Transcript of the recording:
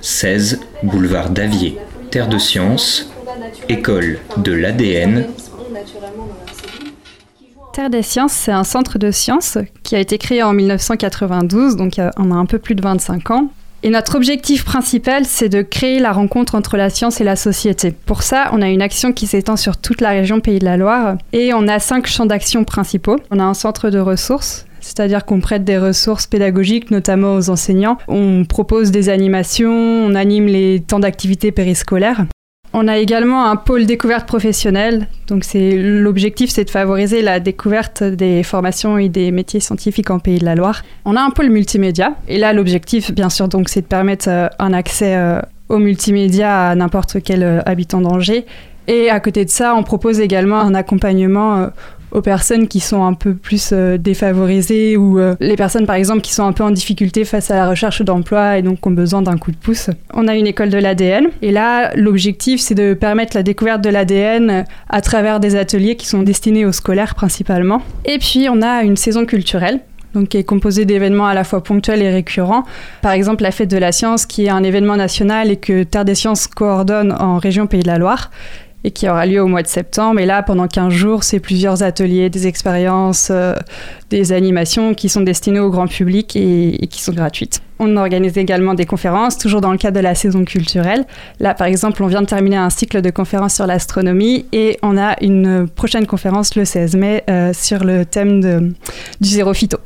16, boulevard d'Avier. Terre de Sciences, école de l'ADN. Terre des Sciences, c'est un centre de sciences qui a été créé en 1992, donc on a un peu plus de 25 ans, et notre objectif principal, c'est de créer la rencontre entre la science et la société. Pour ça, on a une action qui s'étend sur toute la région Pays de la Loire et on a cinq champs d'action principaux. On a un centre de ressources, c'est-à-dire qu'on prête des ressources pédagogiques, notamment aux enseignants. On propose des animations, on anime les temps d'activité périscolaires. On a également un pôle découverte professionnelle. Donc c'est l'objectif, c'est de favoriser la découverte des formations et des métiers scientifiques en Pays de la Loire. On a un pôle multimédia. Et là, l'objectif, bien sûr, donc c'est de permettre euh, un accès euh, au multimédia à n'importe quel euh, habitant d'Angers. Et à côté de ça, on propose également un accompagnement aux personnes qui sont un peu plus euh, défavorisées ou euh, les personnes par exemple qui sont un peu en difficulté face à la recherche d'emploi et donc ont besoin d'un coup de pouce. On a une école de l'ADN et là l'objectif c'est de permettre la découverte de l'ADN à travers des ateliers qui sont destinés aux scolaires principalement. Et puis on a une saison culturelle donc qui est composée d'événements à la fois ponctuels et récurrents. Par exemple, la Fête de la Science, qui est un événement national et que Terre des Sciences coordonne en région Pays de la Loire et qui aura lieu au mois de septembre. Et là, pendant 15 jours, c'est plusieurs ateliers, des expériences, euh, des animations qui sont destinées au grand public et, qui sont gratuites. On organise également des conférences, toujours dans le cadre de la saison culturelle. Là, par exemple, on vient de terminer un cycle de conférences sur l'astronomie et on a une prochaine conférence le 16 mai euh, sur le thème du zéro phyto.